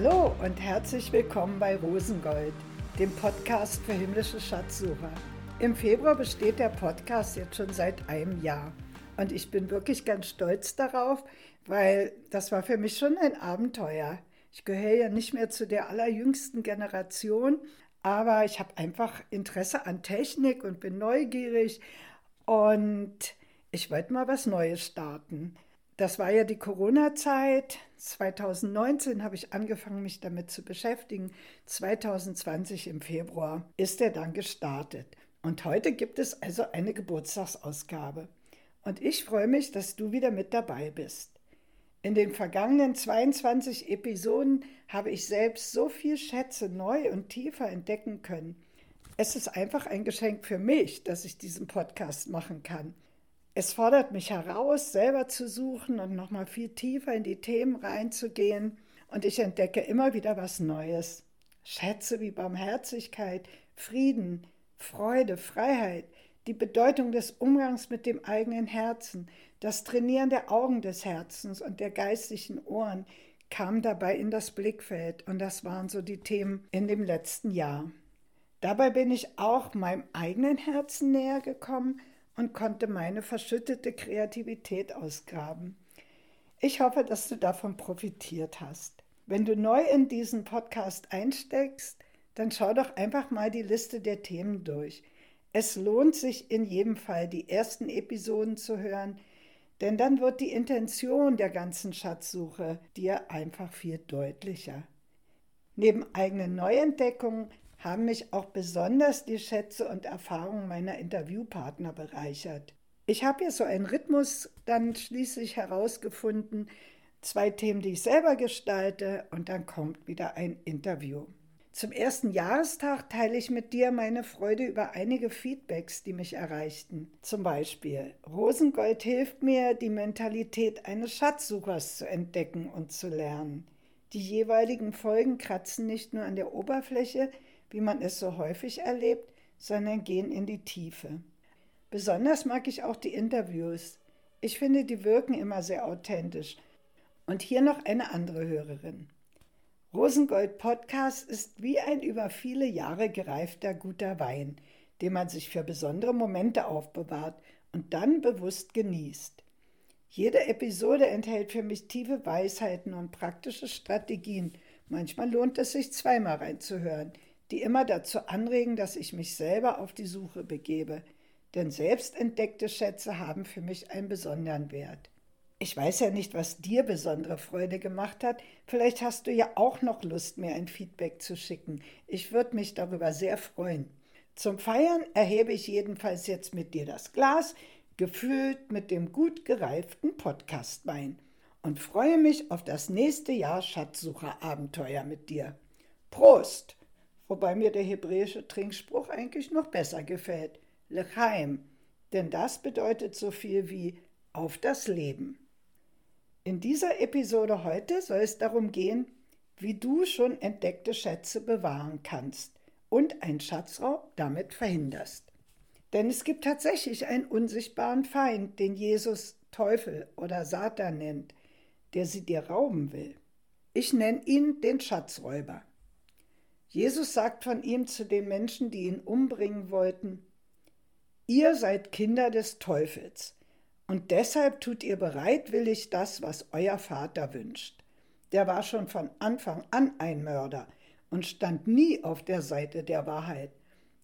Hallo und herzlich willkommen bei Rosengold, dem Podcast für himmlische Schatzsucher. Im Februar besteht der Podcast jetzt schon seit einem Jahr und ich bin wirklich ganz stolz darauf, weil das war für mich schon ein Abenteuer. Ich gehöre ja nicht mehr zu der allerjüngsten Generation, aber ich habe einfach Interesse an Technik und bin neugierig und ich wollte mal was Neues starten. Das war ja die Corona-Zeit. 2019 habe ich angefangen, mich damit zu beschäftigen. 2020 im Februar ist er dann gestartet. Und heute gibt es also eine Geburtstagsausgabe. Und ich freue mich, dass du wieder mit dabei bist. In den vergangenen 22 Episoden habe ich selbst so viel Schätze neu und tiefer entdecken können. Es ist einfach ein Geschenk für mich, dass ich diesen Podcast machen kann. Es fordert mich heraus, selber zu suchen und nochmal viel tiefer in die Themen reinzugehen. Und ich entdecke immer wieder was Neues. Schätze wie Barmherzigkeit, Frieden, Freude, Freiheit, die Bedeutung des Umgangs mit dem eigenen Herzen, das Trainieren der Augen des Herzens und der geistlichen Ohren kam dabei in das Blickfeld. Und das waren so die Themen in dem letzten Jahr. Dabei bin ich auch meinem eigenen Herzen näher gekommen und konnte meine verschüttete Kreativität ausgraben. Ich hoffe, dass du davon profitiert hast. Wenn du neu in diesen Podcast einsteckst, dann schau doch einfach mal die Liste der Themen durch. Es lohnt sich in jedem Fall, die ersten Episoden zu hören, denn dann wird die Intention der ganzen Schatzsuche dir einfach viel deutlicher. Neben eigenen Neuentdeckungen haben mich auch besonders die Schätze und Erfahrungen meiner Interviewpartner bereichert. Ich habe hier so einen Rhythmus dann schließlich herausgefunden, zwei Themen, die ich selber gestalte, und dann kommt wieder ein Interview. Zum ersten Jahrestag teile ich mit dir meine Freude über einige Feedbacks, die mich erreichten. Zum Beispiel, Rosengold hilft mir, die Mentalität eines Schatzsuchers zu entdecken und zu lernen. Die jeweiligen Folgen kratzen nicht nur an der Oberfläche, wie man es so häufig erlebt, sondern gehen in die Tiefe. Besonders mag ich auch die Interviews. Ich finde, die wirken immer sehr authentisch. Und hier noch eine andere Hörerin. Rosengold Podcast ist wie ein über viele Jahre gereifter guter Wein, den man sich für besondere Momente aufbewahrt und dann bewusst genießt. Jede Episode enthält für mich tiefe Weisheiten und praktische Strategien. Manchmal lohnt es sich zweimal reinzuhören die immer dazu anregen, dass ich mich selber auf die Suche begebe, denn selbst entdeckte Schätze haben für mich einen besonderen Wert. Ich weiß ja nicht, was dir besondere Freude gemacht hat. Vielleicht hast du ja auch noch Lust, mir ein Feedback zu schicken. Ich würde mich darüber sehr freuen. Zum Feiern erhebe ich jedenfalls jetzt mit dir das Glas, gefüllt mit dem gut gereiften Podcastwein und freue mich auf das nächste Jahr Schatzsucherabenteuer mit dir. Prost! Wobei mir der hebräische Trinkspruch eigentlich noch besser gefällt, Lechaim, denn das bedeutet so viel wie auf das Leben. In dieser Episode heute soll es darum gehen, wie du schon entdeckte Schätze bewahren kannst und einen Schatzraub damit verhinderst. Denn es gibt tatsächlich einen unsichtbaren Feind, den Jesus Teufel oder Satan nennt, der sie dir rauben will. Ich nenne ihn den Schatzräuber. Jesus sagt von ihm zu den Menschen, die ihn umbringen wollten, Ihr seid Kinder des Teufels, und deshalb tut ihr bereitwillig das, was euer Vater wünscht. Der war schon von Anfang an ein Mörder und stand nie auf der Seite der Wahrheit,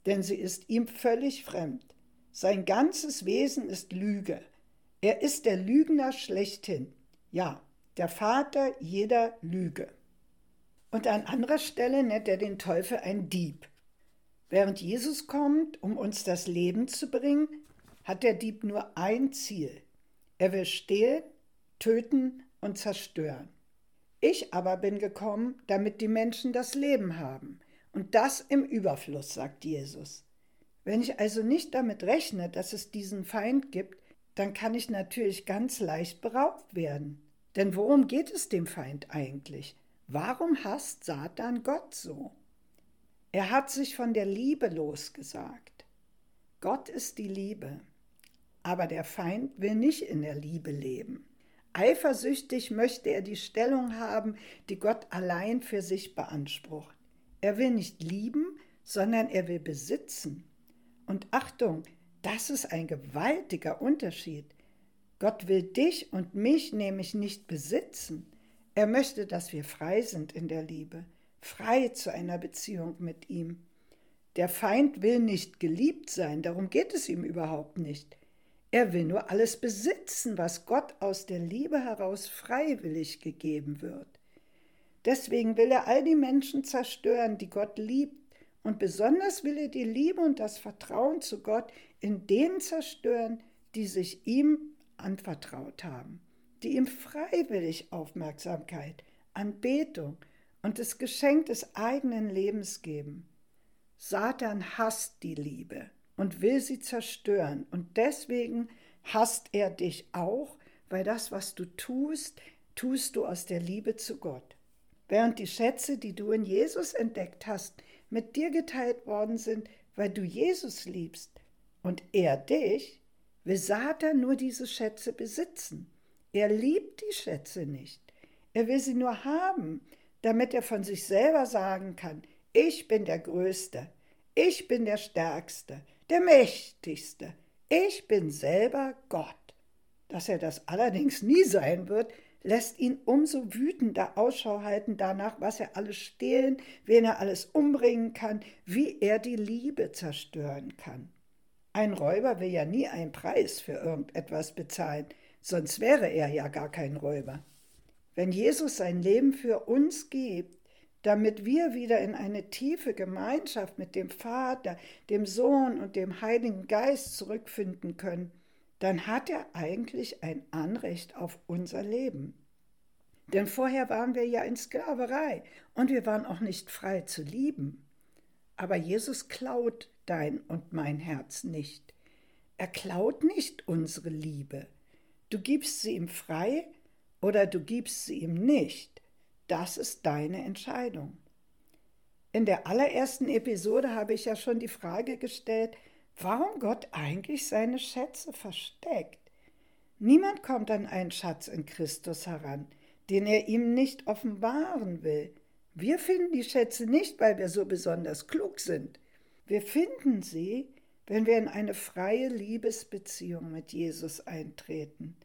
denn sie ist ihm völlig fremd. Sein ganzes Wesen ist Lüge. Er ist der Lügner schlechthin. Ja, der Vater jeder Lüge. Und an anderer Stelle nennt er den Teufel ein Dieb. Während Jesus kommt, um uns das Leben zu bringen, hat der Dieb nur ein Ziel. Er will stehlen, töten und zerstören. Ich aber bin gekommen, damit die Menschen das Leben haben. Und das im Überfluss, sagt Jesus. Wenn ich also nicht damit rechne, dass es diesen Feind gibt, dann kann ich natürlich ganz leicht beraubt werden. Denn worum geht es dem Feind eigentlich? Warum hasst Satan Gott so? Er hat sich von der Liebe losgesagt. Gott ist die Liebe, aber der Feind will nicht in der Liebe leben. eifersüchtig möchte er die Stellung haben, die Gott allein für sich beansprucht. Er will nicht lieben, sondern er will besitzen. Und Achtung, das ist ein gewaltiger Unterschied. Gott will dich und mich nämlich nicht besitzen. Er möchte, dass wir frei sind in der Liebe, frei zu einer Beziehung mit ihm. Der Feind will nicht geliebt sein, darum geht es ihm überhaupt nicht. Er will nur alles besitzen, was Gott aus der Liebe heraus freiwillig gegeben wird. Deswegen will er all die Menschen zerstören, die Gott liebt, und besonders will er die Liebe und das Vertrauen zu Gott in denen zerstören, die sich ihm anvertraut haben, die ihm freiwillig Aufmerksamkeit, Anbetung und das Geschenk des eigenen Lebens geben. Satan hasst die Liebe und will sie zerstören. Und deswegen hasst er dich auch, weil das, was du tust, tust du aus der Liebe zu Gott. Während die Schätze, die du in Jesus entdeckt hast, mit dir geteilt worden sind, weil du Jesus liebst und er dich, will Satan nur diese Schätze besitzen. Er liebt die Schätze nicht. Er will sie nur haben, damit er von sich selber sagen kann, ich bin der Größte, ich bin der Stärkste, der Mächtigste, ich bin selber Gott. Dass er das allerdings nie sein wird, lässt ihn umso wütender Ausschau halten danach, was er alles stehlen, wen er alles umbringen kann, wie er die Liebe zerstören kann. Ein Räuber will ja nie einen Preis für irgendetwas bezahlen, sonst wäre er ja gar kein Räuber. Wenn Jesus sein Leben für uns gibt, damit wir wieder in eine tiefe Gemeinschaft mit dem Vater, dem Sohn und dem Heiligen Geist zurückfinden können, dann hat er eigentlich ein Anrecht auf unser Leben. Denn vorher waren wir ja in Sklaverei und wir waren auch nicht frei zu lieben. Aber Jesus klaut dein und mein Herz nicht. Er klaut nicht unsere Liebe. Du gibst sie ihm frei oder du gibst sie ihm nicht. Das ist deine Entscheidung. In der allerersten Episode habe ich ja schon die Frage gestellt, warum Gott eigentlich seine Schätze versteckt. Niemand kommt an einen Schatz in Christus heran, den er ihm nicht offenbaren will. Wir finden die Schätze nicht, weil wir so besonders klug sind. Wir finden sie, wenn wir in eine freie Liebesbeziehung mit Jesus eintreten.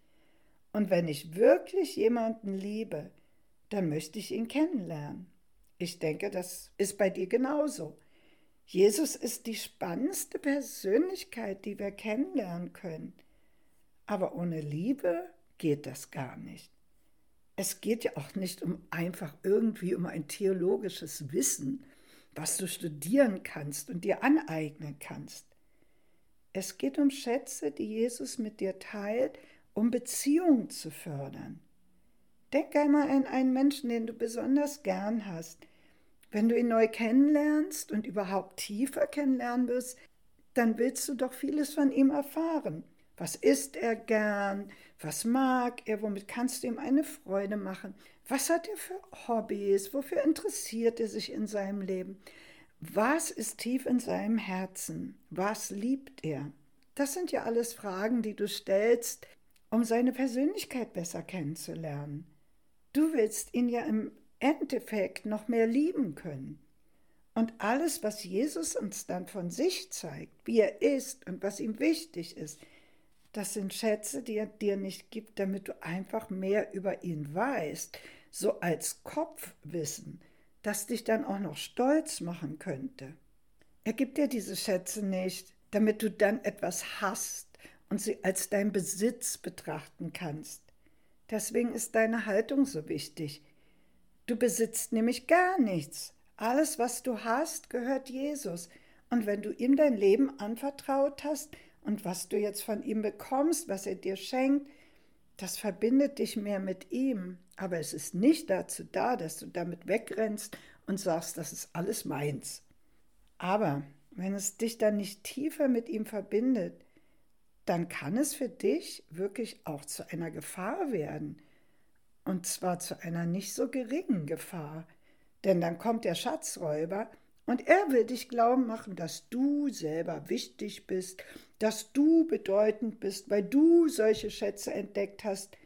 Und wenn ich wirklich jemanden liebe, dann möchte ich ihn kennenlernen. Ich denke, das ist bei dir genauso. Jesus ist die spannendste Persönlichkeit, die wir kennenlernen können. Aber ohne Liebe geht das gar nicht. Es geht ja auch nicht um einfach irgendwie um ein theologisches Wissen, was du studieren kannst und dir aneignen kannst. Es geht um Schätze, die Jesus mit dir teilt, um Beziehungen zu fördern. Denk einmal an einen Menschen, den du besonders gern hast. Wenn du ihn neu kennenlernst und überhaupt tiefer kennenlernen wirst, dann willst du doch vieles von ihm erfahren. Was isst er gern? Was mag er? Womit kannst du ihm eine Freude machen? Was hat er für Hobbys? Wofür interessiert er sich in seinem Leben? Was ist tief in seinem Herzen? Was liebt er? Das sind ja alles Fragen, die du stellst, um seine Persönlichkeit besser kennenzulernen. Du willst ihn ja im Endeffekt noch mehr lieben können. Und alles, was Jesus uns dann von sich zeigt, wie er ist und was ihm wichtig ist, das sind Schätze, die er dir nicht gibt, damit du einfach mehr über ihn weißt, so als Kopfwissen, das dich dann auch noch stolz machen könnte. Er gibt dir diese Schätze nicht, damit du dann etwas hast und sie als dein Besitz betrachten kannst. Deswegen ist deine Haltung so wichtig. Du besitzt nämlich gar nichts. Alles, was du hast, gehört Jesus. Und wenn du ihm dein Leben anvertraut hast und was du jetzt von ihm bekommst, was er dir schenkt, das verbindet dich mehr mit ihm. Aber es ist nicht dazu da, dass du damit wegrennst und sagst, das ist alles meins. Aber wenn es dich dann nicht tiefer mit ihm verbindet, dann kann es für dich wirklich auch zu einer Gefahr werden. Und zwar zu einer nicht so geringen Gefahr. Denn dann kommt der Schatzräuber und er will dich glauben machen, dass du selber wichtig bist, dass du bedeutend bist, weil du solche Schätze entdeckt hast.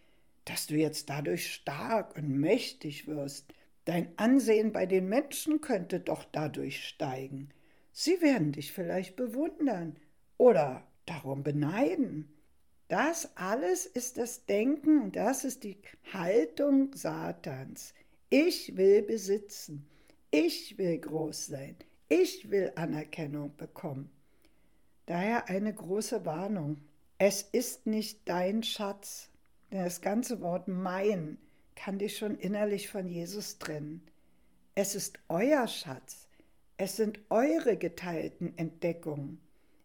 Dass du jetzt dadurch stark und mächtig wirst. Dein Ansehen bei den Menschen könnte doch dadurch steigen. Sie werden dich vielleicht bewundern oder darum beneiden. Das alles ist das Denken und das ist die Haltung Satans. Ich will besitzen. Ich will groß sein. Ich will Anerkennung bekommen. Daher eine große Warnung. Es ist nicht dein Schatz, das ganze Wort mein kann dich schon innerlich von Jesus trennen. Es ist euer Schatz. Es sind eure geteilten Entdeckungen.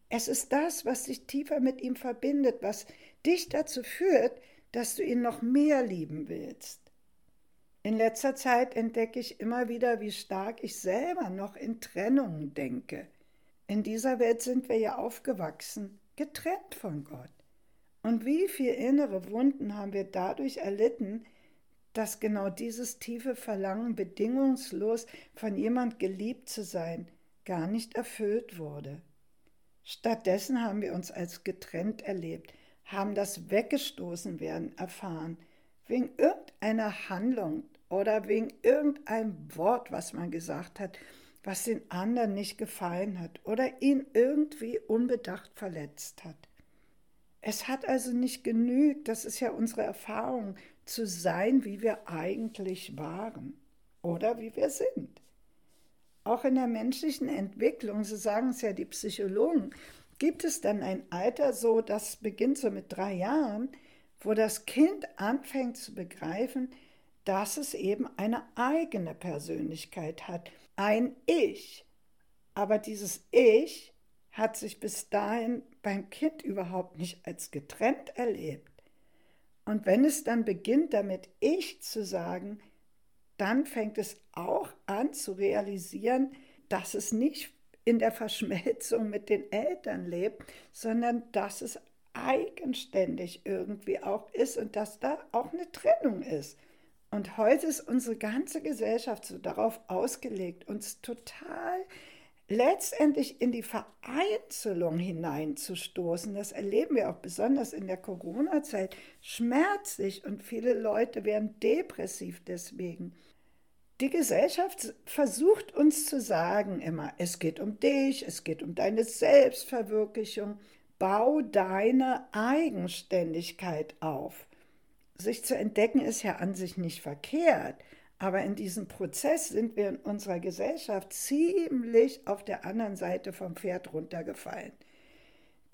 Es ist das, was dich tiefer mit ihm verbindet, was dich dazu führt, dass du ihn noch mehr lieben willst. In letzter Zeit entdecke ich immer wieder, wie stark ich selber noch in Trennungen denke. In dieser Welt sind wir ja aufgewachsen, getrennt von Gott. Und wie viele innere Wunden haben wir dadurch erlitten, dass genau dieses tiefe Verlangen, bedingungslos von jemand geliebt zu sein, gar nicht erfüllt wurde. Stattdessen haben wir uns als getrennt erlebt, haben das Weggestoßen werden erfahren, wegen irgendeiner Handlung oder wegen irgendeinem Wort, was man gesagt hat, was den anderen nicht gefallen hat oder ihn irgendwie unbedacht verletzt hat. Es hat also nicht genügt, das ist ja unsere Erfahrung, zu sein, wie wir eigentlich waren oder wie wir sind. Auch in der menschlichen Entwicklung, so sagen es ja die Psychologen, gibt es dann ein Alter, so das beginnt so mit drei Jahren, wo das Kind anfängt zu begreifen, dass es eben eine eigene Persönlichkeit hat, ein Ich. Aber dieses Ich hat sich bis dahin beim Kind überhaupt nicht als getrennt erlebt. Und wenn es dann beginnt, damit Ich zu sagen, dann fängt es auch an zu realisieren, dass es nicht in der Verschmelzung mit den Eltern lebt, sondern dass es eigenständig irgendwie auch ist und dass da auch eine Trennung ist. Und heute ist unsere ganze Gesellschaft so darauf ausgelegt, uns total letztendlich in die Vereinzelung hineinzustoßen. Das erleben wir auch besonders in der Corona-Zeit schmerzlich und viele Leute werden depressiv deswegen. Die Gesellschaft versucht uns zu sagen immer, es geht um dich, es geht um deine Selbstverwirklichung, bau deine Eigenständigkeit auf. Sich zu entdecken ist ja an sich nicht verkehrt, aber in diesem Prozess sind wir in unserer Gesellschaft ziemlich auf der anderen Seite vom Pferd runtergefallen.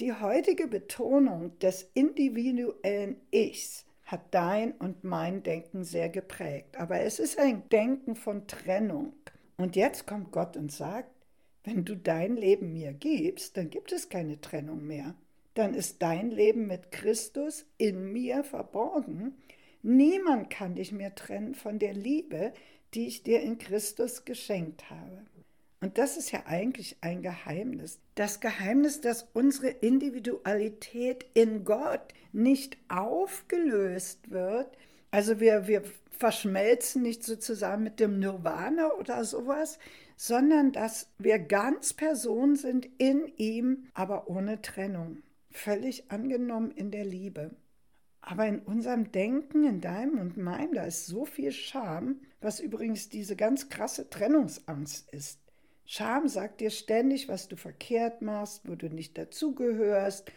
Die heutige Betonung des individuellen Ichs hat dein und mein Denken sehr geprägt. Aber es ist ein Denken von Trennung. Und jetzt kommt Gott und sagt, wenn du dein Leben mir gibst, dann gibt es keine Trennung mehr. Dann ist dein Leben mit Christus in mir verborgen. Niemand kann dich mehr trennen von der Liebe, die ich dir in Christus geschenkt habe. Und das ist ja eigentlich ein Geheimnis. Das Geheimnis, dass unsere Individualität in Gott nicht aufgelöst wird. Also wir, wir verschmelzen nicht sozusagen mit dem Nirvana oder sowas, sondern dass wir ganz Person sind in ihm, aber ohne Trennung. Völlig angenommen in der Liebe. Aber in unserem Denken, in deinem und meinem, da ist so viel Scham, was übrigens diese ganz krasse Trennungsangst ist. Scham sagt dir ständig, was du verkehrt machst, wo du nicht dazugehörst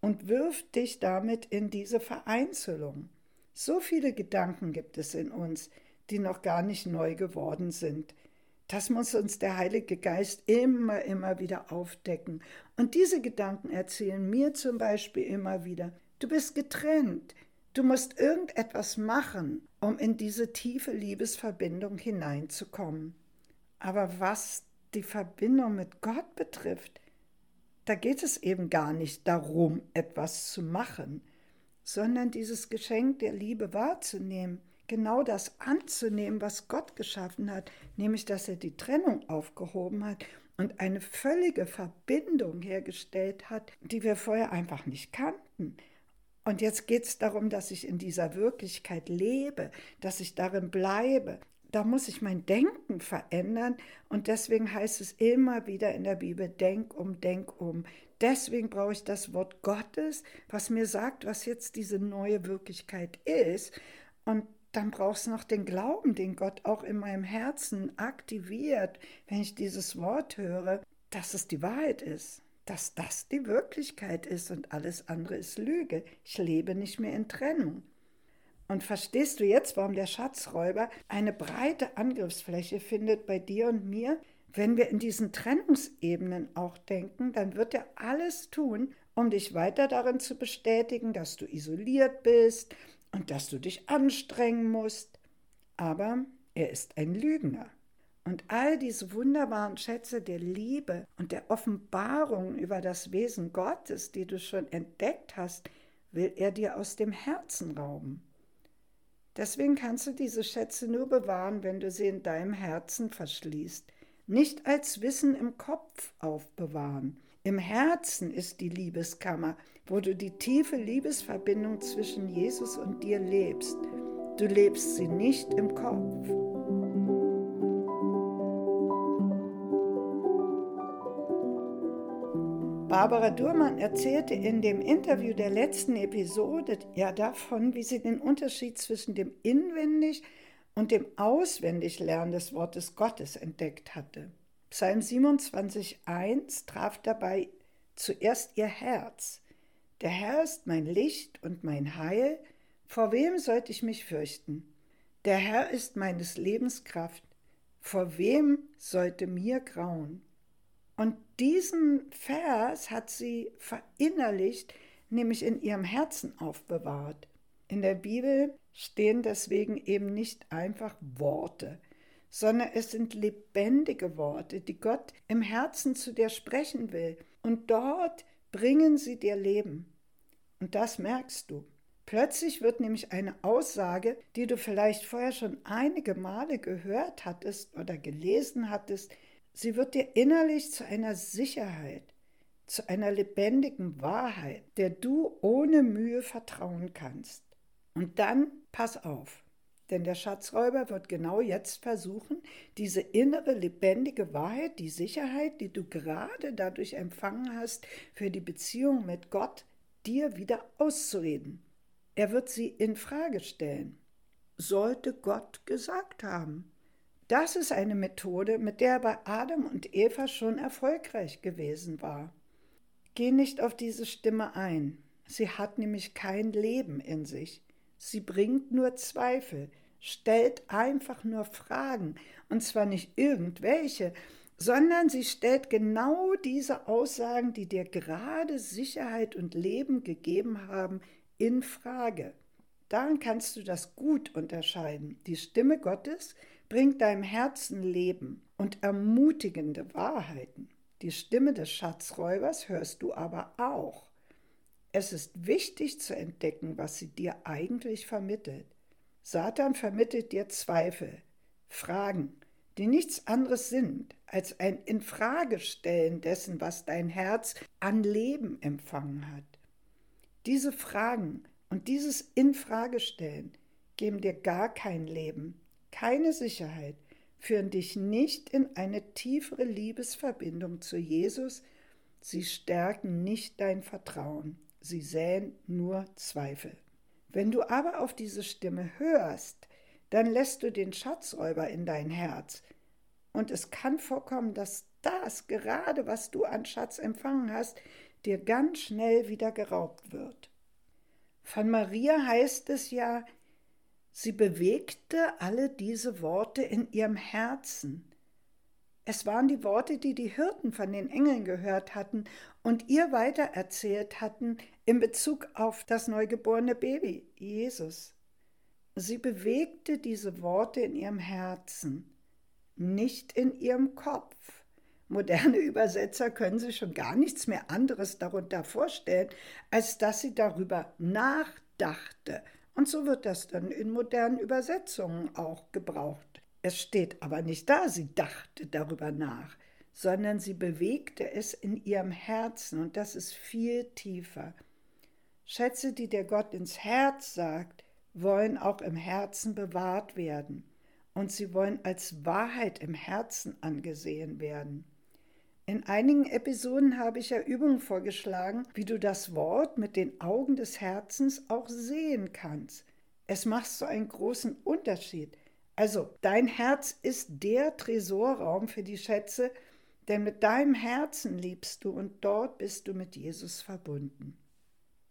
und wirft dich damit in diese Vereinzelung. So viele Gedanken gibt es in uns, die noch gar nicht neu geworden sind. Das muss uns der Heilige Geist immer, immer wieder aufdecken. Und diese Gedanken erzählen mir zum Beispiel immer wieder, du bist getrennt, du musst irgendetwas machen, um in diese tiefe Liebesverbindung hineinzukommen. Aber was die Verbindung mit Gott betrifft, da geht es eben gar nicht darum, etwas zu machen, sondern dieses Geschenk der Liebe wahrzunehmen, genau das anzunehmen, was Gott geschaffen hat, nämlich dass er die Trennung aufgehoben hat und eine völlige Verbindung hergestellt hat, die wir vorher einfach nicht kannten. Und jetzt geht es darum, dass ich in dieser Wirklichkeit lebe, dass ich darin bleibe, da muss ich mein Denken verändern. Und deswegen heißt es immer wieder in der Bibel, denk um, denk um. deswegen brauche ich das Wort Gottes, was mir sagt, was jetzt diese neue Wirklichkeit ist. Und dann brauchst du noch den Glauben, den Gott auch in meinem Herzen aktiviert, wenn ich dieses Wort höre, dass es die Wahrheit ist, dass das die Wirklichkeit ist und alles andere ist Lüge. Ich lebe nicht mehr in Trennung. Und verstehst du jetzt, warum der Schatzräuber eine breite Angriffsfläche findet bei dir und mir? Wenn wir in diesen Trennungsebenen auch denken, dann wird er alles tun, um dich weiter darin zu bestätigen, dass du isoliert bist und dass du dich anstrengen musst. Aber er ist ein Lügner. Und all diese wunderbaren Schätze der Liebe und der Offenbarung über das Wesen Gottes, die du schon entdeckt hast, will er dir aus dem Herzen rauben. Deswegen kannst du diese Schätze nur bewahren, wenn du sie in deinem Herzen verschließt nicht als Wissen im Kopf aufbewahren. Im Herzen ist die Liebeskammer, wo du die tiefe Liebesverbindung zwischen Jesus und dir lebst. Du lebst sie nicht im Kopf. Barbara Durmann erzählte in dem Interview der letzten Episode ja davon, wie sie den Unterschied zwischen dem inwendig und dem Auswendiglernen des Wortes Gottes entdeckt hatte. Psalm 27,1 traf dabei zuerst ihr Herz. Der Herr ist mein Licht und mein Heil, vor wem sollte ich mich fürchten? Der Herr ist meines Lebens Kraft, vor wem sollte mir grauen? Und diesen Vers hat sie verinnerlicht, nämlich in ihrem Herzen aufbewahrt. In der Bibel stehen deswegen eben nicht einfach Worte, sondern es sind lebendige Worte, die Gott im Herzen zu dir sprechen will. Und dort bringen sie dir Leben. Und das merkst du. Plötzlich wird nämlich eine Aussage, die du vielleicht vorher schon einige Male gehört hattest oder gelesen hattest, sie wird dir innerlich zu einer Sicherheit, zu einer lebendigen Wahrheit, der du ohne Mühe vertrauen kannst. Und dann pass auf, denn der Schatzräuber wird genau jetzt versuchen, diese innere lebendige Wahrheit, die Sicherheit, die du gerade dadurch empfangen hast, für die Beziehung mit Gott, dir wieder auszureden. Er wird sie in Frage stellen. Sollte Gott gesagt haben? Das ist eine Methode, mit der er bei Adam und Eva schon erfolgreich gewesen war. Geh nicht auf diese Stimme ein. Sie hat nämlich kein Leben in sich. Sie bringt nur Zweifel, stellt einfach nur Fragen, und zwar nicht irgendwelche, sondern sie stellt genau diese Aussagen, die dir gerade Sicherheit und Leben gegeben haben, in Frage. Daran kannst du das gut unterscheiden. Die Stimme Gottes bringt deinem Herzen Leben und ermutigende Wahrheiten. Die Stimme des Schatzräubers hörst du aber auch. Es ist wichtig zu entdecken, was sie dir eigentlich vermittelt. Satan vermittelt dir Zweifel, Fragen, die nichts anderes sind als ein Infragestellen dessen, was dein Herz an Leben empfangen hat. Diese Fragen und dieses Infragestellen geben dir gar kein Leben, keine Sicherheit, führen dich nicht in eine tiefere Liebesverbindung zu Jesus, sie stärken nicht dein Vertrauen sie säen nur Zweifel. Wenn du aber auf diese Stimme hörst, dann lässt du den Schatzräuber in dein Herz. Und es kann vorkommen, dass das gerade, was du an Schatz empfangen hast, dir ganz schnell wieder geraubt wird. Von Maria heißt es ja, sie bewegte alle diese Worte in ihrem Herzen. Es waren die Worte, die die Hirten von den Engeln gehört hatten und ihr weitererzählt hatten in Bezug auf das neugeborene Baby, Jesus. Sie bewegte diese Worte in ihrem Herzen, nicht in ihrem Kopf. Moderne Übersetzer können sich schon gar nichts mehr anderes darunter vorstellen, als dass sie darüber nachdachte. Und so wird das dann in modernen Übersetzungen auch gebraucht. Es steht aber nicht da, sie dachte darüber nach, sondern sie bewegte es in ihrem Herzen und das ist viel tiefer. Schätze, die der Gott ins Herz sagt, wollen auch im Herzen bewahrt werden und sie wollen als Wahrheit im Herzen angesehen werden. In einigen Episoden habe ich ja Übungen vorgeschlagen, wie du das Wort mit den Augen des Herzens auch sehen kannst. Es macht so einen großen Unterschied. Also, dein Herz ist der Tresorraum für die Schätze, denn mit deinem Herzen liebst du und dort bist du mit Jesus verbunden.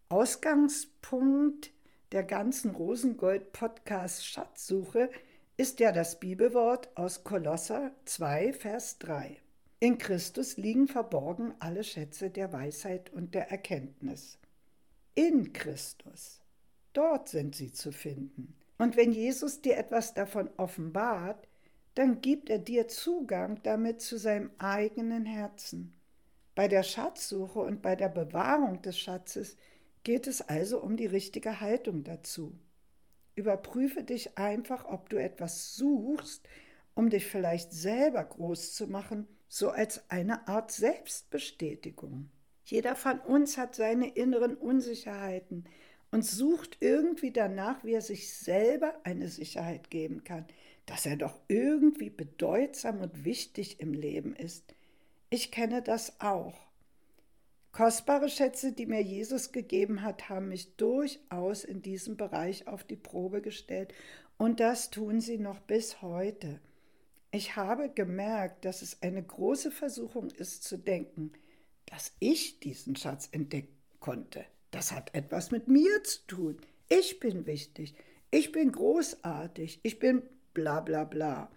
Ausgangspunkt der ganzen Rosengold-Podcast Schatzsuche ist ja das Bibelwort aus Kolosser 2, Vers 3. In Christus liegen verborgen alle Schätze der Weisheit und der Erkenntnis. In Christus, dort sind sie zu finden. Und wenn Jesus dir etwas davon offenbart, dann gibt er dir Zugang damit zu seinem eigenen Herzen. Bei der Schatzsuche und bei der Bewahrung des Schatzes geht es also um die richtige Haltung dazu. Überprüfe dich einfach, ob du etwas suchst, um dich vielleicht selber groß zu machen, so als eine Art Selbstbestätigung. Jeder von uns hat seine inneren Unsicherheiten und sucht irgendwie danach, wie er sich selber eine Sicherheit geben kann, dass er doch irgendwie bedeutsam und wichtig im Leben ist. Ich kenne das auch. Kostbare Schätze, die mir Jesus gegeben hat, haben mich durchaus in diesem Bereich auf die Probe gestellt und das tun sie noch bis heute. Ich habe gemerkt, dass es eine große Versuchung ist zu denken, dass ich diesen Schatz entdecken konnte. Das hat etwas mit mir zu tun. Ich bin wichtig. Ich bin großartig. Ich bin bla bla bla.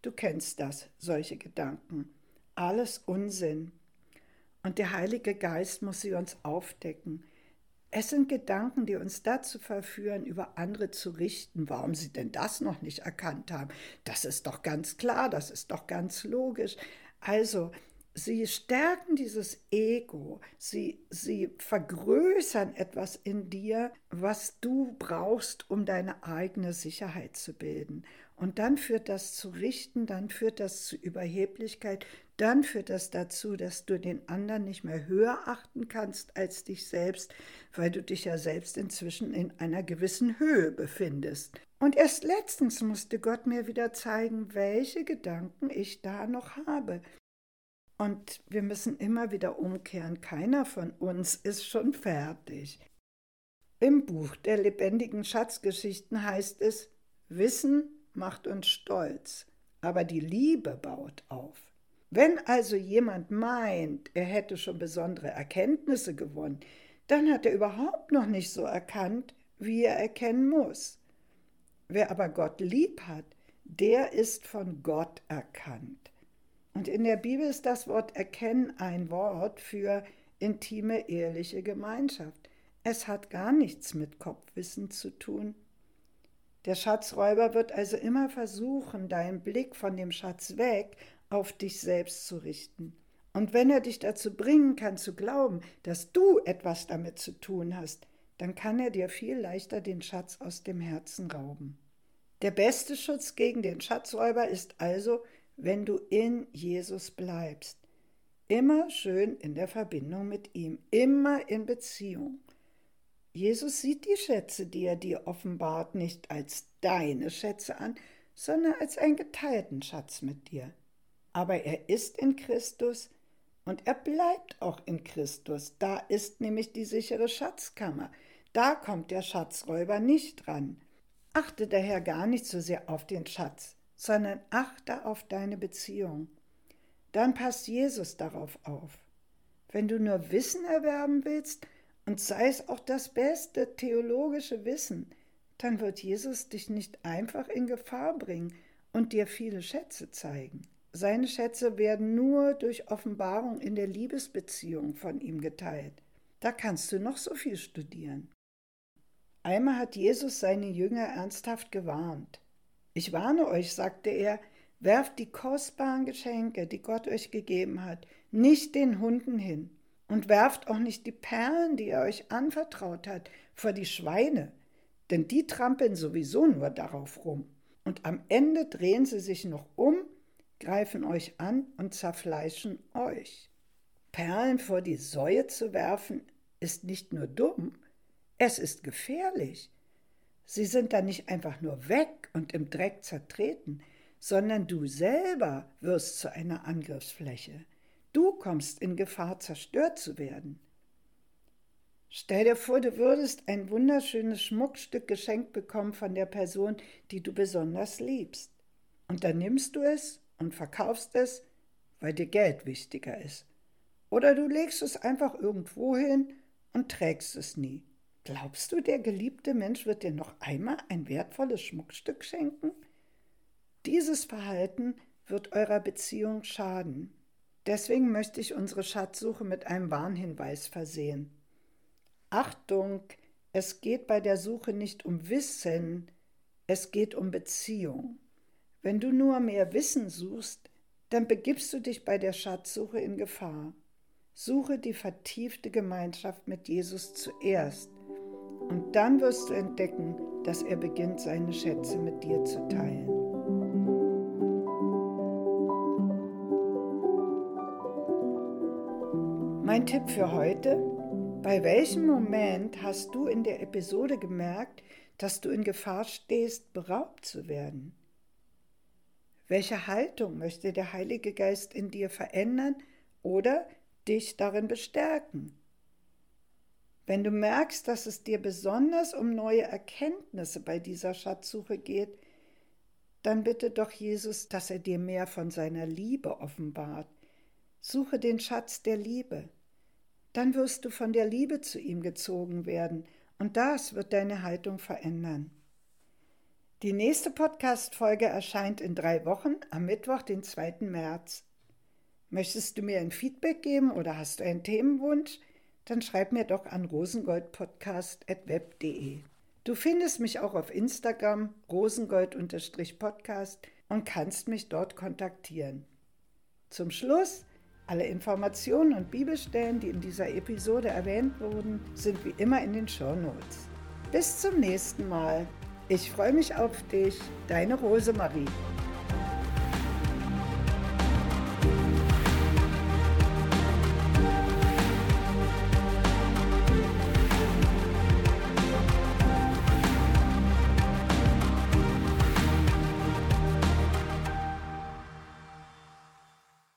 Du kennst das, solche Gedanken. Alles Unsinn. Und der Heilige Geist muss sie uns aufdecken. Es sind Gedanken, die uns dazu verführen, über andere zu richten, warum sie denn das noch nicht erkannt haben. Das ist doch ganz klar, das ist doch ganz logisch. Also, sie stärken dieses Ego, sie, sie vergrößern etwas in dir, was du brauchst, um deine eigene Sicherheit zu bilden. Und dann führt das zu Richten, dann führt das zu Überheblichkeit, dann führt das dazu, dass du den anderen nicht mehr höher achten kannst als dich selbst, weil du dich ja selbst inzwischen in einer gewissen Höhe befindest. Und erst letztens musste Gott mir wieder zeigen, welche Gedanken ich da noch habe. Und wir müssen immer wieder umkehren. Keiner von uns ist schon fertig. Im Buch der lebendigen Schatzgeschichten heißt es, Wissen macht uns stolz, aber die Liebe baut auf. Wenn also jemand meint, er hätte schon besondere Erkenntnisse gewonnen, dann hat er überhaupt noch nicht so erkannt, wie er erkennen muss. Wer aber Gott lieb hat, der ist von Gott erkannt. Und in der Bibel ist das Wort erkennen ein Wort für intime, ehrliche Gemeinschaft. Es hat gar nichts mit Kopfwissen zu tun. Der Schatzräuber wird also immer versuchen, deinen Blick von dem Schatz weg auf dich selbst zu richten. Und wenn er dich dazu bringen kann zu glauben, dass du etwas damit zu tun hast, dann kann er dir viel leichter den Schatz aus dem Herzen rauben. Der beste Schutz gegen den Schatzräuber ist also, wenn du in Jesus bleibst. Immer schön in der Verbindung mit ihm, immer in Beziehung. Jesus sieht die Schätze, die er dir offenbart, nicht als deine Schätze an, sondern als einen geteilten Schatz mit dir aber er ist in Christus und er bleibt auch in Christus. Da ist nämlich die sichere Schatzkammer. Da kommt der Schatzräuber nicht ran. Achte daher gar nicht so sehr auf den Schatz, sondern achte auf deine Beziehung. Dann passt Jesus darauf auf. Wenn du nur Wissen erwerben willst, und sei es auch das beste theologische Wissen, dann wird Jesus dich nicht einfach in Gefahr bringen und dir viele Schätze zeigen. Seine Schätze werden nur durch Offenbarung in der Liebesbeziehung von ihm geteilt. Da kannst du noch so viel studieren. Einmal hat Jesus seine Jünger ernsthaft gewarnt. Ich warne euch, sagte er, werft die kostbaren Geschenke, die Gott euch gegeben hat, nicht den Hunden hin und werft auch nicht die Perlen, die er euch anvertraut hat, vor die Schweine, denn die trampeln sowieso nur darauf rum. Und am Ende drehen sie sich noch um greifen euch an und zerfleischen euch. Perlen vor die Säue zu werfen, ist nicht nur dumm, es ist gefährlich. Sie sind dann nicht einfach nur weg und im Dreck zertreten, sondern du selber wirst zu einer Angriffsfläche. Du kommst in Gefahr, zerstört zu werden. Stell dir vor, du würdest ein wunderschönes Schmuckstück geschenkt bekommen von der Person, die du besonders liebst. Und dann nimmst du es und verkaufst es, weil dir Geld wichtiger ist. Oder du legst es einfach irgendwo hin und trägst es nie. Glaubst du, der geliebte Mensch wird dir noch einmal ein wertvolles Schmuckstück schenken? Dieses Verhalten wird eurer Beziehung schaden. Deswegen möchte ich unsere Schatzsuche mit einem Warnhinweis versehen. Achtung, es geht bei der Suche nicht um Wissen, es geht um Beziehung. Wenn du nur mehr Wissen suchst, dann begibst du dich bei der Schatzsuche in Gefahr. Suche die vertiefte Gemeinschaft mit Jesus zuerst und dann wirst du entdecken, dass er beginnt, seine Schätze mit dir zu teilen. Mein Tipp für heute, bei welchem Moment hast du in der Episode gemerkt, dass du in Gefahr stehst, beraubt zu werden? Welche Haltung möchte der Heilige Geist in dir verändern oder dich darin bestärken? Wenn du merkst, dass es dir besonders um neue Erkenntnisse bei dieser Schatzsuche geht, dann bitte doch Jesus, dass er dir mehr von seiner Liebe offenbart. Suche den Schatz der Liebe. Dann wirst du von der Liebe zu ihm gezogen werden und das wird deine Haltung verändern. Die nächste Podcast-Folge erscheint in drei Wochen am Mittwoch, den 2. März. Möchtest du mir ein Feedback geben oder hast du einen Themenwunsch? Dann schreib mir doch an rosengoldpodcast.web.de. Du findest mich auch auf Instagram rosengold-podcast und kannst mich dort kontaktieren. Zum Schluss, alle Informationen und Bibelstellen, die in dieser Episode erwähnt wurden, sind wie immer in den Show Notes. Bis zum nächsten Mal. Ich freue mich auf dich, deine Rosemarie.